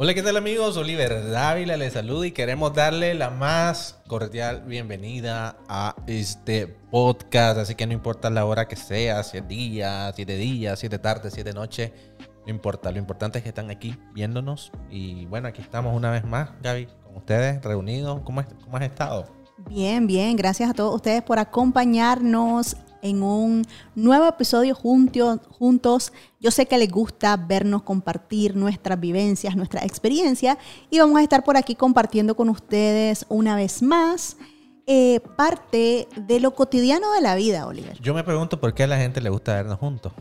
Hola, ¿qué tal amigos? Oliver Dávila les saluda y queremos darle la más cordial bienvenida a este podcast. Así que no importa la hora que sea, si es día, siete días, siete tardes, siete noche, no importa. Lo importante es que están aquí viéndonos. Y bueno, aquí estamos una vez más, Gaby, con ustedes reunidos. ¿Cómo, cómo has estado? Bien, bien. Gracias a todos ustedes por acompañarnos en un nuevo episodio juntos. Yo sé que les gusta vernos compartir nuestras vivencias, nuestra experiencia y vamos a estar por aquí compartiendo con ustedes una vez más eh, parte de lo cotidiano de la vida, Oliver. Yo me pregunto por qué a la gente le gusta vernos juntos.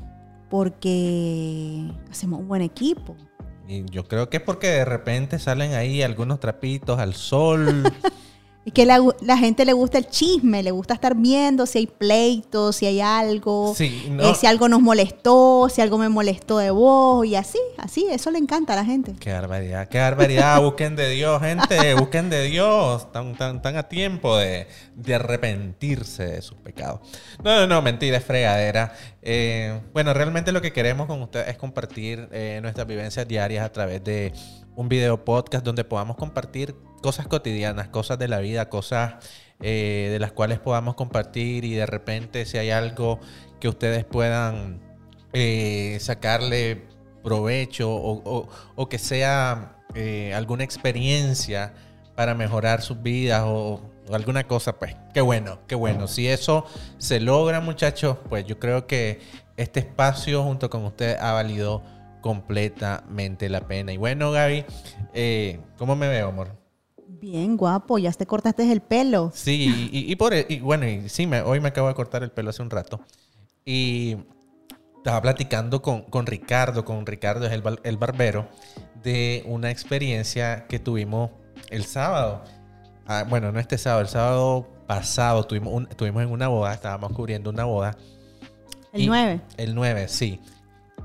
Porque hacemos un buen equipo. Y yo creo que es porque de repente salen ahí algunos trapitos al sol. Y que la, la, gente le gusta el chisme, le gusta estar viendo si hay pleitos, si hay algo, eh, si algo nos molestó, si algo me molestó de vos y así, así, eso le encanta a la gente. Qué barbaridad, qué barbaridad, busquen de Dios, gente, busquen de Dios, están, tan, tan a tiempo de, de, arrepentirse de sus pecados. No, no, no, mentira, es fregadera. Eh, bueno, realmente lo que queremos con ustedes es compartir eh, nuestras vivencias diarias a través de un video podcast donde podamos compartir cosas cotidianas, cosas de la vida, cosas eh, de las cuales podamos compartir y de repente si hay algo que ustedes puedan eh, sacarle provecho o, que sea eh, alguna experiencia para mejorar sus vidas o, alguna cosa, pues qué bueno, qué bueno. Si eso se logra muchachos, pues yo creo que este espacio junto con ustedes ha valido completamente la pena. Y bueno, Gaby, ¿cómo me veo, amor? Bien, guapo, ya te cortaste el pelo. Sí, y, por e, y bueno, y sí, me, hoy me acabo de cortar el pelo hace un rato. Y estaba platicando con, Ricardo, con Ricardo es el, barbero, de una experiencia que tuvimos el sábado. Ah, bueno, no este sábado, el sábado pasado tuvimos, estuvimos en una boda, estábamos cubriendo una boda. El 9. El 9, sí.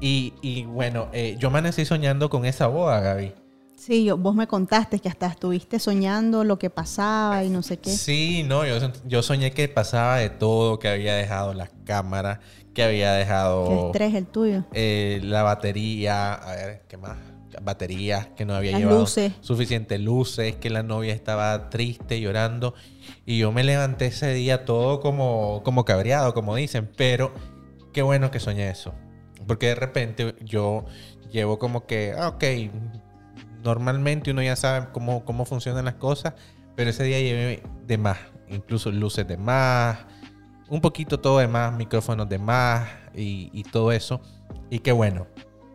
Y, bueno, eh, yo me amanecí soñando con esa boda, Gaby. Sí, vos me contaste que hasta estuviste soñando lo que pasaba y no sé qué. Sí, no, yo, yo soñé que pasaba de todo, que había dejado las cámaras, que había dejado... ¿Qué estrés el tuyo? Eh, la batería, a ver, ¿qué más? Baterías, que no había llevado luces. suficiente luces, que la novia estaba triste, llorando. Y yo me levanté ese día todo como, como cabreado, como dicen, pero qué bueno que soñé eso. Porque de repente yo llevo como que, ah, ok, normalmente uno ya sabe cómo, cómo funcionan las cosas, pero ese día llevé de más, incluso luces de más, un poquito todo de más, micrófonos de más y, todo eso. Y qué bueno.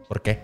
¿Por qué?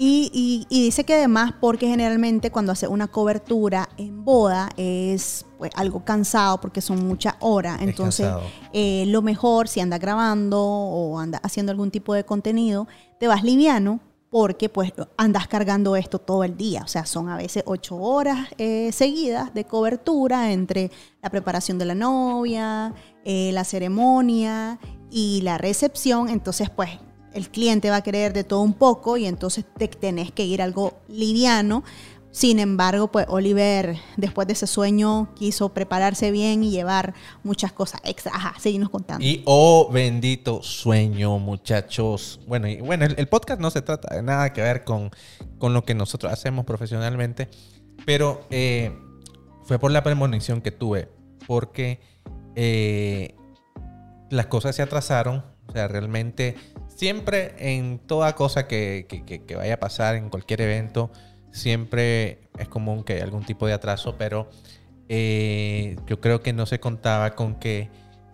Y, dice que además porque generalmente cuando hace una cobertura en boda es pues, algo cansado porque son muchas horas. Entonces eh, lo mejor si anda grabando o anda haciendo algún tipo de contenido, te vas liviano porque pues andas cargando esto todo el día. O sea, son a veces ocho horas eh, seguidas de cobertura entre la preparación de la novia, eh, la ceremonia y la recepción. Entonces, pues el cliente va a querer de todo un poco y entonces te tenés que ir algo liviano sin embargo, pues Oliver, después de ese sueño, quiso prepararse bien y llevar muchas cosas extra. Ajá, seguimos contando. Y oh, bendito sueño, muchachos. Bueno, y, bueno el, podcast no se trata de nada que ver con, con lo que nosotros hacemos profesionalmente, pero eh, fue por la premonición que tuve, porque eh, las cosas se atrasaron. O sea, realmente siempre en toda cosa que, vaya a pasar, en cualquier evento, siempre es común que haya algún tipo de atraso, pero eh, yo creo que no se contaba con que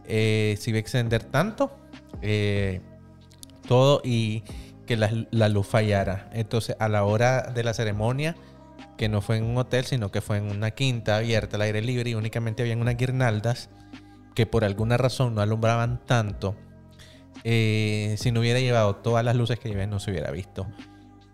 eh, se iba a extender tanto eh, todo y que la, luz fallara. Entonces, a la hora de la ceremonia, que no fue en un hotel, sino que fue en una quinta abierta al aire libre y únicamente habían unas guirnaldas que por alguna razón no alumbraban tanto. Si no hubiera llevado todas las luces que llevé, no se hubiera visto.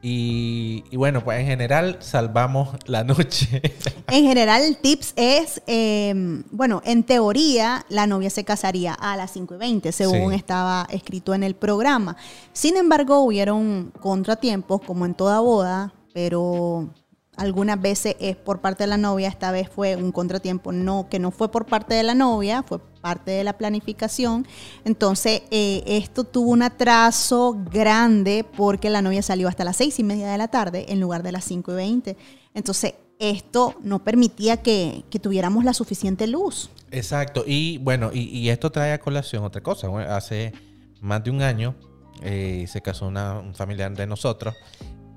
Y, bueno, pues en general salvamos la noche. En general el tips es, em, bueno, en teoría la novia se casaría a las 5 y 20, según estaba escrito en el programa. Sin embargo, hubieron contratiempos, como en toda boda, pero algunas veces es por parte de la novia, esta vez fue un contratiempo, no, que no fue por parte de la novia, fue parte de la planificación. Entonces, eh, esto tuvo un atraso grande porque la novia salió hasta las seis y media de la tarde en lugar de las cinco y veinte. Entonces, esto no permitía que, tuviéramos la suficiente luz. Exacto. Y bueno, y, esto trae a colación otra cosa. hace más de un año eh, se casó una, un familiar de nosotros.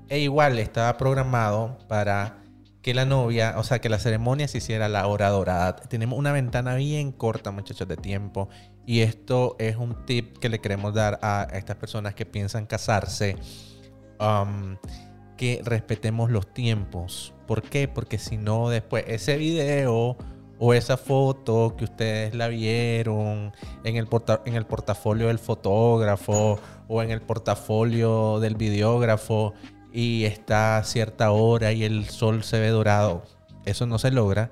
E igual estaba programado para que la novia, o sea, que la ceremonia se hiciera la hora dorada. Tenemos una ventana bien corta, muchachos, de tiempo. Y esto es un tip que le queremos dar a estas personas que piensan casarse. Um, que respetemos los tiempos. ¿Por qué? Porque si no, después ese video o esa foto que ustedes la vieron en el, en el portafolio del fotógrafo o en el portafolio del videógrafo y está a cierta hora y el sol se ve dorado. Eso no se logra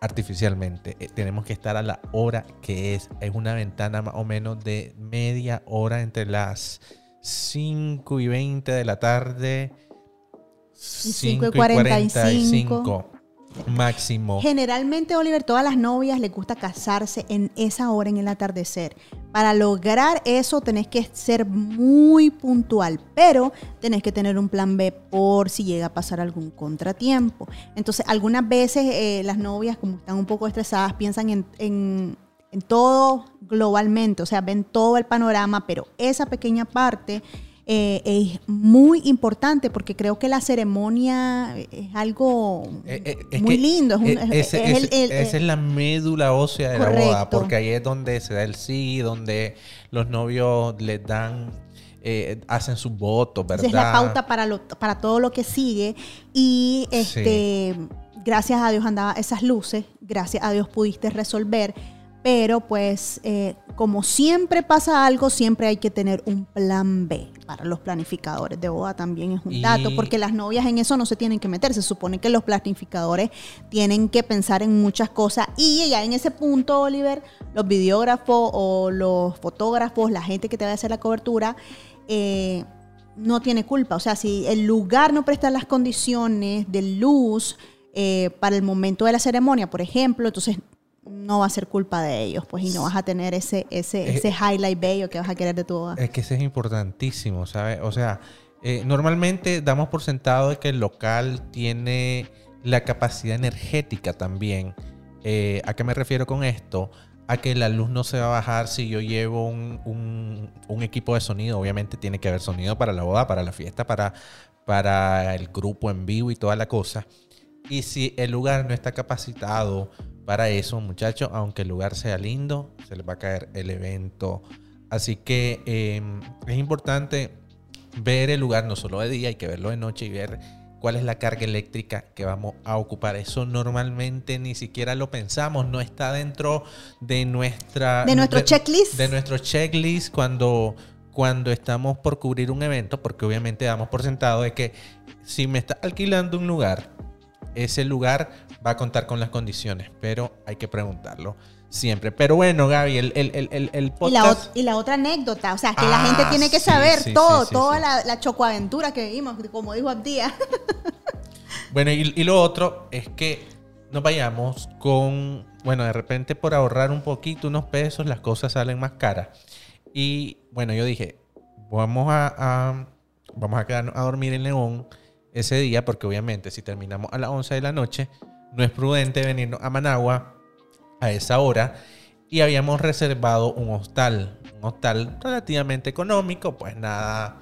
artificialmente. Eh, tenemos que estar a la hora que es. Es una ventana más o menos de media hora entre las 5 y 20 de la tarde. 5 y 45 máximo. Generalmente, Oliver, todas las novias les gusta casarse en esa hora, en el atardecer. Para lograr eso tenés que ser muy puntual, pero tenés que tener un plan B por si llega a pasar algún contratiempo. Entonces, algunas veces eh, las novias, como están un poco estresadas, piensan en, en todo globalmente, o sea, ven todo el panorama, pero esa pequeña parte eh, es muy importante porque creo que la ceremonia es algo eh, eh, muy lindo. esa es la médula ósea de la boda, porque ahí es donde se da el sí, donde los novios les dan hacen sus votos, ¿verdad? es la pauta para, para todo lo que sigue. Y este, gracias a Dios andaba esas luces, gracias a Dios pudiste resolver pero pues eh, como siempre pasa algo, siempre hay que tener un plan B para los planificadores. De boda también es un dato, porque las novias en eso no se tienen que meter, se supone que los planificadores tienen que pensar en muchas cosas. Y ya en ese punto, Oliver, los videógrafos o los fotógrafos, la gente que te va a hacer la cobertura, eh, no tiene culpa, o sea, si el lugar no presta las condiciones de luz, eh, para el momento de la ceremonia, por ejemplo, entonces no va a ser culpa de ellos, pues, y no vas a tener ese, ese, ese highlight bello que vas a querer de tu boda. Es que eso es importantísimo, ¿sabes? O sea, eh, normalmente damos por sentado de que el local tiene la capacidad energética también. Eh, ¿A qué me refiero con esto? A que la luz no se va a bajar si yo llevo un, un, equipo de sonido. Obviamente tiene que haber sonido para la boda, para la fiesta, para, para el grupo en vivo y toda la cosa. Y si el lugar no está capacitado para eso, muchachos, aunque el lugar sea lindo, se les va a caer el evento. Así que em, es importante ver el lugar no solo de día, hay que verlo de noche y ver cuál es la carga eléctrica que vamos a ocupar. Eso normalmente ni siquiera lo pensamos, no está dentro de nuestra de nuestro checklist. De nuestro checklist cuando cuando estamos por cubrir un evento, porque obviamente damos por sentado de que si me está alquilando un lugar, ese lugar va a contar con las condiciones, pero hay que preguntarlo siempre. Pero bueno, Gaby, el, el, el, podcast... Y la, otra anécdota, o sea, que la gente ah, tiene que saber todo, toda la, la, chocoaventura que vivimos, como dijo Abdía. bueno, y, y lo otro es que nos vayamos con, bueno, de repente por ahorrar un poquito, unos pesos, las cosas salen más caras. Y bueno, yo dije, vamos a, a vamos a quedarnos a dormir en León ese día, porque obviamente si terminamos a las 11 de la noche, no es prudente venirnos a Managua a esa hora y habíamos reservado un hostal, un hostal relativamente económico, pues nada,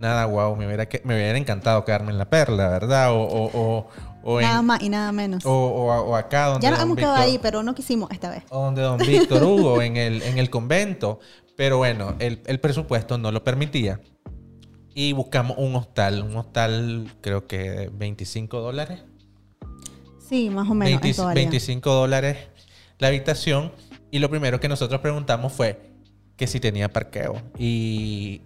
nada guau, me hubiera, me hubiera encantado quedarme en la perla, ¿verdad? O, o, nada más y nada menos. O, acá donde... Ya nos hemos quedado ahí, pero no quisimos esta vez. O donde don Víctor Hugo, en el, en el convento. Pero bueno, el, el presupuesto no lo permitía. Y buscamos un hostal, un hostal creo que 25 dólares. Sí, más o menos. 25 dólares la habitación. Y lo primero que nosotros preguntamos fue que si tenía parqueo. Y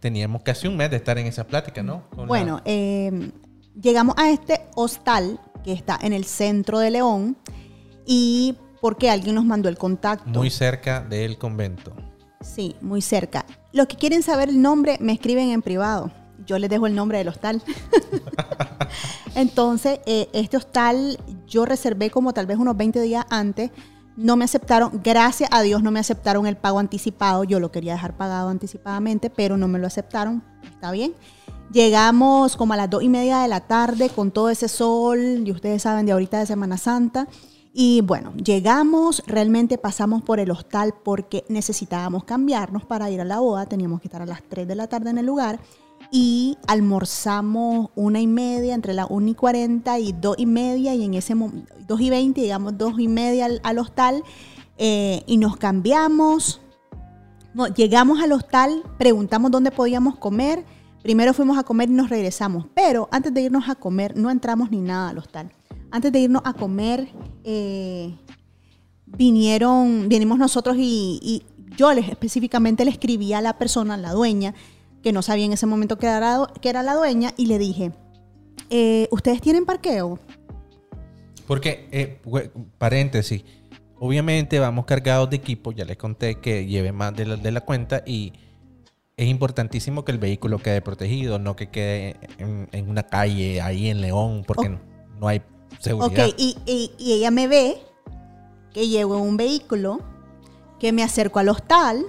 teníamos casi un mes de estar en esa plática, ¿no? bueno, em, llegamos a este hostal que está en el centro de León y porque alguien nos mandó el contacto. Muy cerca del convento. Sí, muy cerca. Los que quieren saber el nombre me escriben en privado. Yo les dejo el nombre del hostal. Entonces, eh, este hostal yo reservé como tal vez unos 20 días antes. No me aceptaron, gracias a Dios no me aceptaron el pago anticipado. Yo lo quería dejar pagado anticipadamente, pero no me lo aceptaron. Está bien. Llegamos como a las dos y media de la tarde con todo ese sol, y ustedes saben de ahorita de Semana Santa. Y bueno, llegamos, realmente pasamos por el hostal porque necesitábamos cambiarnos para ir a la boda, teníamos que estar a las 3 de la tarde en el lugar y almorzamos una y media, entre las 1 y 40 y 2 y media y en ese momento, 2 y 20, llegamos 2 y media al, hostal eh, y nos cambiamos. llegamos al hostal, preguntamos dónde podíamos comer, primero fuimos a comer y nos regresamos, pero antes de irnos a comer no entramos ni nada al hostal. Antes de irnos a comer, eh, vinieron, vinimos nosotros y, yo les, específicamente le escribí a la persona, la dueña, que no sabía en ese momento que era, que era la dueña, y le dije, eh, ¿ustedes tienen parqueo? Porque, eh, paréntesis, obviamente vamos cargados de equipo, ya les conté que lleve más de la, de la cuenta y es importantísimo que el vehículo quede protegido, no que quede en, una calle ahí en León, porque no hay Ok, y, ella me ve que llevo un vehículo, que me acerco al hostal,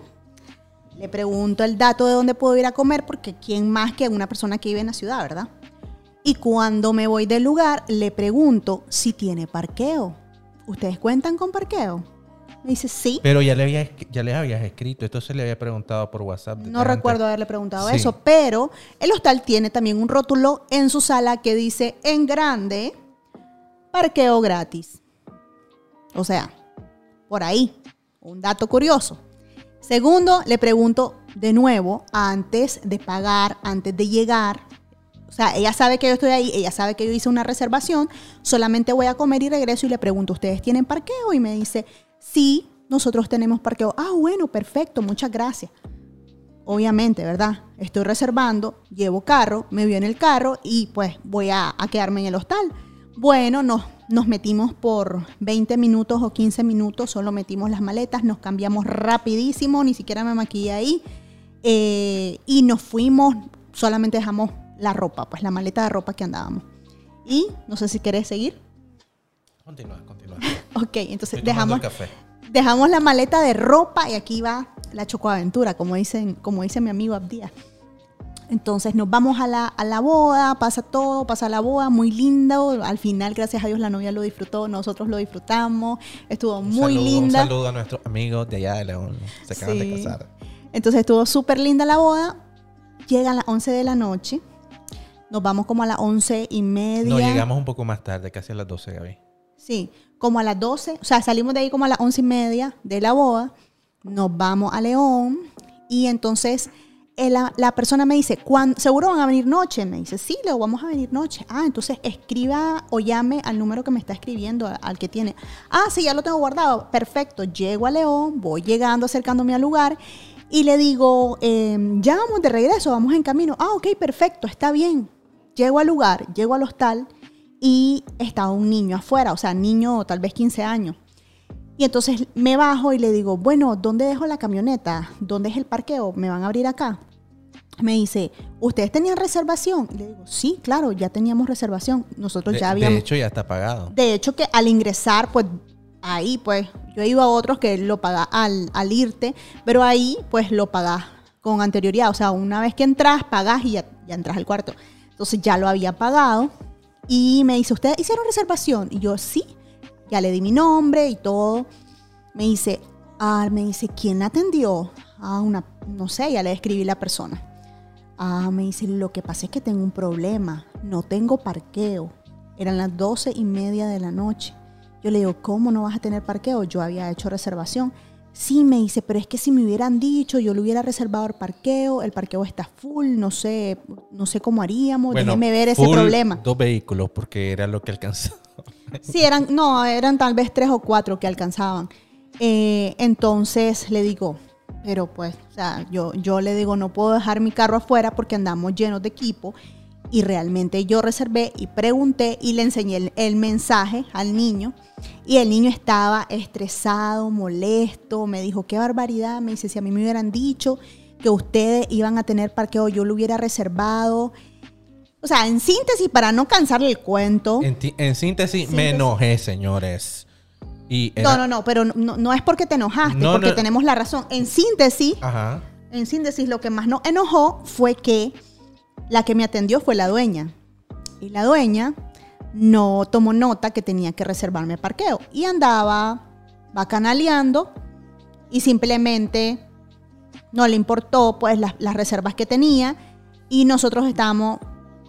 le pregunto el dato de dónde puedo ir a comer, porque quién más que una persona que vive en la ciudad, ¿verdad? Y cuando me voy del lugar, le pregunto si tiene parqueo. ¿Ustedes cuentan con parqueo? Me dice, sí. Pero ya le, había, ya le habías escrito, esto se le había preguntado por WhatsApp. No recuerdo haberle preguntado eso, pero el hostal tiene también un rótulo en su sala que dice en grande, parqueo gratis. O sea, por ahí, un dato curioso. Segundo, le pregunto de nuevo, antes de pagar, antes de llegar, o sea, ella sabe que yo estoy ahí, ella sabe que yo hice una reservación, solamente voy a comer y regreso y le pregunto, ¿ustedes tienen parqueo? Y me dice, sí, nosotros tenemos parqueo. Ah, bueno, perfecto, muchas gracias. Obviamente, ¿verdad? Estoy reservando, llevo carro, me voy en el carro y pues voy a, a quedarme en el hostal. Bueno, nos, nos metimos por 20 minutos o 15 minutos, solo metimos las maletas, nos cambiamos rapidísimo, ni siquiera me maquillé ahí. Eh, y nos fuimos, solamente dejamos la ropa, pues la maleta de ropa que andábamos. Y no sé si querés seguir. Continúa, continúa. ok, entonces dejamos, dejamos la maleta de ropa y aquí va la chocoaventura, como, dicen, como dice mi amigo Abdías. Entonces nos vamos a la, a la boda, pasa todo, pasa la boda, muy lindo. Al final, gracias a Dios, la novia lo disfrutó, nosotros lo disfrutamos. Estuvo muy linda. Un saludo a nuestros amigos de allá de León, se acaban de casar. Entonces estuvo súper linda la boda. Llega a las 11 de la noche. Nos vamos como a las 11 y media. No, llegamos un poco más tarde, casi a las 12, Gaby. Sí, como a las 12. O sea, salimos de ahí como a las 11 y media de la boda. Nos vamos a León. Y entonces eh, la, persona me dice, ¿seguro van a venir noche? Me dice, sí, le vamos a venir noche. Ah, entonces escriba o llame al número que me está escribiendo, al que tiene. Ah, sí, ya lo tengo guardado. Perfecto. Llego a León, voy llegando, acercándome al lugar y le digo, em, ya vamos de regreso, vamos en camino. Ah, ok, perfecto, está bien. Llego al lugar, llego al hostal y estaba un niño afuera, o sea, niño tal vez 15 años. Y entonces me bajo y le digo, bueno, ¿dónde dejo la camioneta? ¿Dónde es el parqueo? ¿Me van a abrir acá? Me dice, ¿ustedes tenían reservación? le digo, sí, claro, ya teníamos reservación. Nosotros ya habíamos... De hecho, ya está pagado. De hecho, que al ingresar, pues ahí, pues, yo he ido a otros que lo paga al, al irte, pero ahí, pues, lo pagas con anterioridad. O sea, una vez que entras, pagas y ya, ya entras al cuarto. Entonces ya lo había pagado. Y me dice, ¿ustedes hicieron reservación? Y yo, sí. Ya le di mi nombre y todo. Me dice, ah, me dice, ¿quién atendió? Ah, una, no sé, ya le escribí la persona. Ah, me dice, lo que pasa es que tengo un problema. No tengo parqueo. Eran las doce y media de la noche. Yo le digo, ¿cómo no vas a tener parqueo? Yo había hecho reservación. Sí, me dice, pero es que si me hubieran dicho, yo le hubiera reservado el parqueo, el parqueo está full, no sé, no sé cómo haríamos, déjeme ver ese problema. Dos vehículos, porque era lo que alcanzaba. Sí, eran, no, eran tal vez tres o cuatro que alcanzaban. Eh, entonces le digo, pero pues, o sea, yo, yo le digo, no puedo dejar mi carro afuera porque andamos llenos de equipo. Y realmente yo reservé y pregunté y le enseñé el, mensaje al niño. Y el niño estaba estresado, molesto. Me dijo, qué barbaridad. Me dice, si a mí me hubieran dicho que ustedes iban a tener parqueo, yo lo hubiera reservado. O sea, en síntesis, para no cansarle el cuento. En, síntesis, me enojé, señores. Y No, no, no, pero no, es porque te enojaste, porque tenemos la razón. En síntesis, en síntesis, lo que más nos enojó fue que la que me atendió fue la dueña. Y la dueña no tomó nota que tenía que reservarme parqueo. Y andaba bacanaleando y simplemente no le importó pues las, las reservas que tenía. Y nosotros estábamos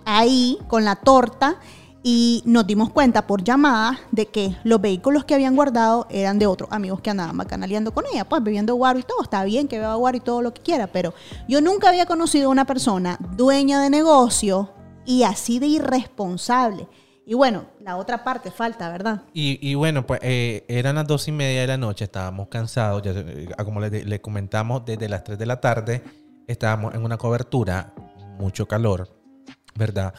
ahí con la torta y nos dimos cuenta por llamada de que los vehículos que habían guardado eran de otros amigos que andaban bacanaleando con ella, pues bebiendo guaro y todo, está bien que beba guaro y todo lo que quiera, pero yo nunca había conocido a una persona dueña de negocio y así de irresponsable. Y bueno, la otra parte falta, ¿verdad? Y, bueno, pues eh, eran las dos y media de la noche, estábamos cansados, ya, eh, como le, le comentamos, desde las 3 de la tarde estábamos en una cobertura, mucho calor, ¿verdad?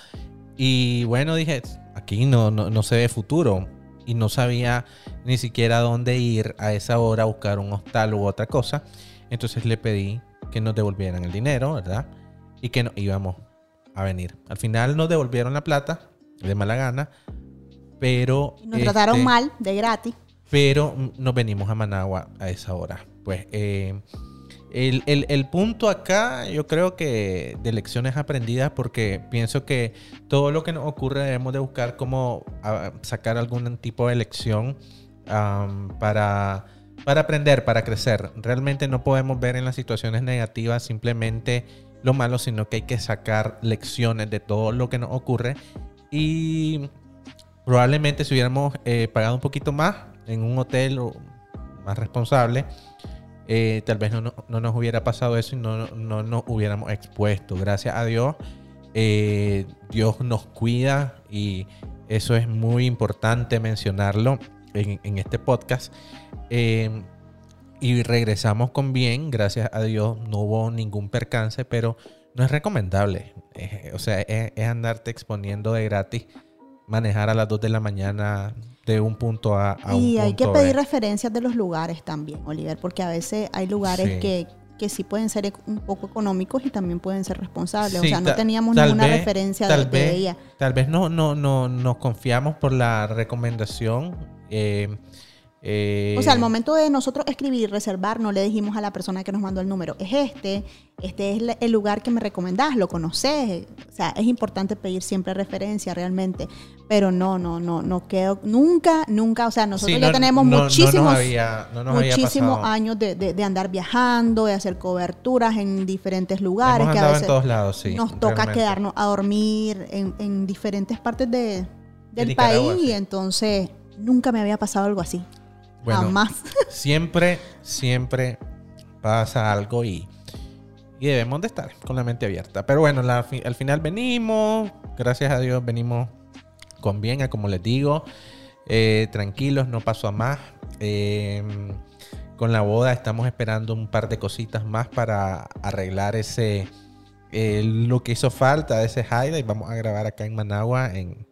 Y bueno, dije, aquí no, no, se ve futuro. Y no sabía ni siquiera dónde ir a esa hora a buscar un hostal u otra cosa. Entonces le pedí que nos devolvieran el dinero, ¿verdad? Y que no íbamos a venir. Al final nos devolvieron la plata, de mala gana, pero... nos trataron este, mal, de gratis. Pero nos venimos a Managua a esa hora. Pues eh, el, punto acá, yo creo que de lecciones aprendidas, porque pienso que todo lo que nos ocurre debemos de buscar cómo sacar algún tipo de lección para, para aprender, para crecer. Realmente no podemos ver en las situaciones negativas simplemente lo malo, sino que hay que sacar lecciones de todo lo que nos ocurre. Y probablemente si hubiéramos eh, pagado un poquito más en un hotel más responsable, eh, tal vez no, nos hubiera pasado eso y no, nos hubiéramos expuesto. Gracias a Dios, eh, Dios nos cuida y eso es muy importante mencionarlo en, este podcast. Eh, y regresamos con bien, gracias a Dios, no hubo ningún percance, pero no es recomendable. o sea, es, es andarte exponiendo de gratis manejar a las 2 de la mañana de un punto A a un punto Y hay que pedir referencias de los lugares también, Oliver, porque a veces hay lugares que, que sí pueden ser un poco económicos y también pueden ser responsables. o sea, no teníamos ninguna referencia de, vez, ella. Tal vez no, no, no nos confiamos por la recomendación. Eh, o sea, al momento de nosotros escribir y reservar, no le dijimos a la persona que nos mandó el número, es este, este es el lugar que me recomendás, lo conoces. O sea, es importante pedir siempre referencia realmente. Pero no, no, no, no quedo, nunca, nunca, o sea, nosotros ya tenemos muchísimos, muchísimos años de, andar viajando, de hacer coberturas en diferentes lugares. que a veces en todos lados, sí, nos toca quedarnos a dormir en, diferentes partes de, del país y entonces nunca me había pasado algo así. Bueno, siempre, siempre pasa algo y, y debemos de estar con la mente abierta. Pero bueno, al final venimos, gracias a Dios venimos con bien, como les digo, eh, tranquilos, no pasó a más. Em, con la boda estamos esperando un par de cositas más para arreglar ese eh, lo que hizo falta, ese highlight. Vamos a grabar acá en Managua en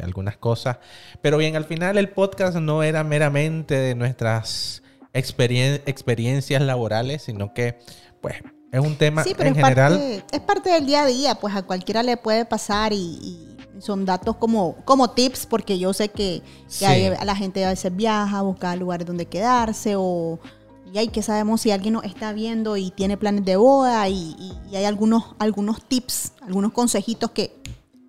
algunas cosas. Pero bien, al final el podcast no era meramente de nuestras experiencias laborales, sino que, pues, es un tema sí, pero en general. Parte, es parte del día a día, pues a cualquiera le puede pasar y, son datos como, como tips, porque yo sé que, la gente a veces viaja, busca lugares donde quedarse o. Y hay que sabemos si alguien nos está viendo y tiene planes de boda y, y hay algunos, algunos tips, algunos consejitos que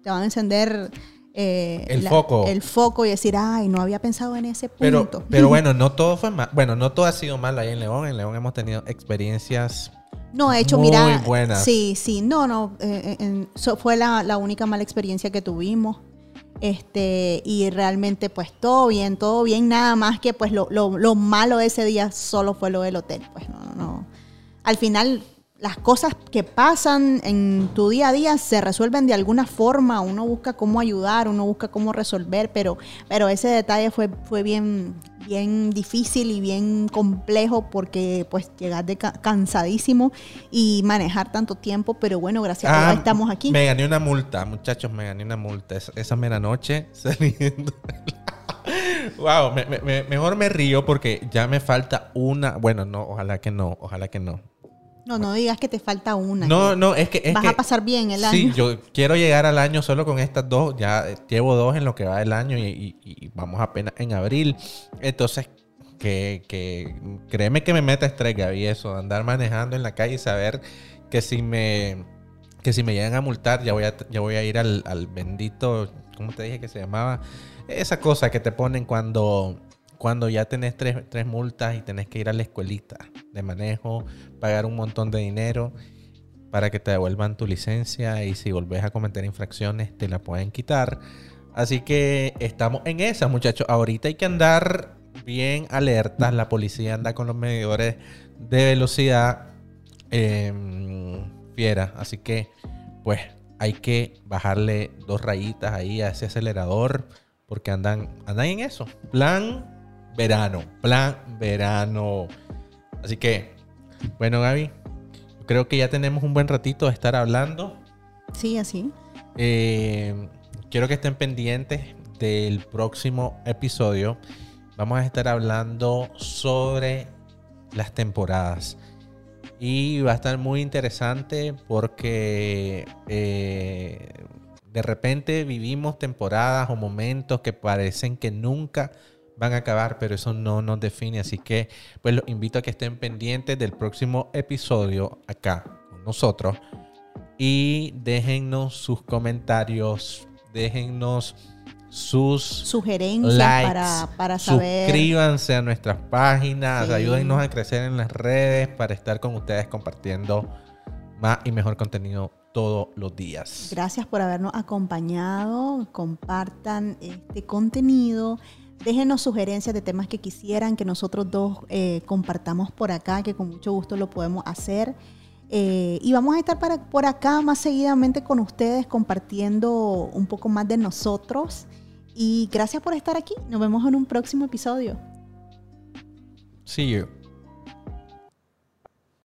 te van a encender eh, el foco. El foco y decir, ay, no había pensado en ese punto. Pero, pero bueno, no todo fue mal. Bueno, no todo ha sido mal ahí en León. En León hemos tenido experiencias no, he hecho, muy buenas. Sí, sí, no, no. Eh, fue la, única mala experiencia que tuvimos. Este, y realmente, pues todo bien, todo bien. Nada más que, pues lo, lo, lo malo de ese día solo fue lo del hotel. Pues no, no. Al final, las cosas que pasan en tu día a día se resuelven de alguna forma, uno busca cómo ayudar, uno busca cómo resolver, pero, pero ese detalle fue, fue bien, bien difícil y bien complejo porque pues llegar de cansadísimo y manejar tanto tiempo, pero bueno, gracias a Dios ah, estamos aquí. Me gané una multa, muchachos, me gané una multa esa, esa mera noche saliendo. wow, mejor me río porque ya me falta una, bueno, no, ojalá que no, ojalá que no No, no digas que te falta una. No, no, es que... vas a pasar bien el año. Sí, yo quiero llegar al año solo con estas dos. Ya llevo dos en lo que va del año y, vamos apenas en abril. Entonces, que, que créeme que me meta estrés, Gaby, eso, andar manejando en la calle y saber que si me que si me llegan a multar ya voy a, ya voy a ir al, al bendito, ¿cómo te dije que se llamaba? Esa cosa que te ponen cuando cuando ya tenés tres, tres, multas y tenés que ir a la escuelita de manejo, pagar un montón de dinero para que te devuelvan tu licencia y si volvés a cometer infracciones te la pueden quitar. Así que estamos en esa, muchachos. Ahorita hay que andar bien alertas. La policía anda con los medidores de velocidad em, fiera. Así que, pues, hay que bajarle dos rayitas ahí a ese acelerador porque andan, andan en eso. Plan verano. Plan verano. Así que, bueno, Gaby, creo que ya tenemos un buen ratito de estar hablando. Sí, así. Eh, quiero que estén pendientes del próximo episodio. Vamos a estar hablando sobre las temporadas. Y va a estar muy interesante porque eh, de repente vivimos temporadas o momentos que parecen que nunca van a acabar, pero eso no nos define. Así que, pues los invito a que estén pendientes del próximo episodio acá con nosotros. Y déjennos sus comentarios, déjennos sus sugerencias para, para, saber. Suscríbanse a nuestras páginas, ayúdennos a crecer en las redes para estar con ustedes compartiendo más y mejor contenido todos los días. Gracias por habernos acompañado. Compartan este contenido Déjenos sugerencias de temas que quisieran que nosotros dos eh, compartamos por acá, que con mucho gusto lo podemos hacer. Eh, y vamos a estar para, por acá más seguidamente con ustedes compartiendo un poco más de nosotros. Y gracias por estar aquí. Nos vemos en un próximo episodio. See you.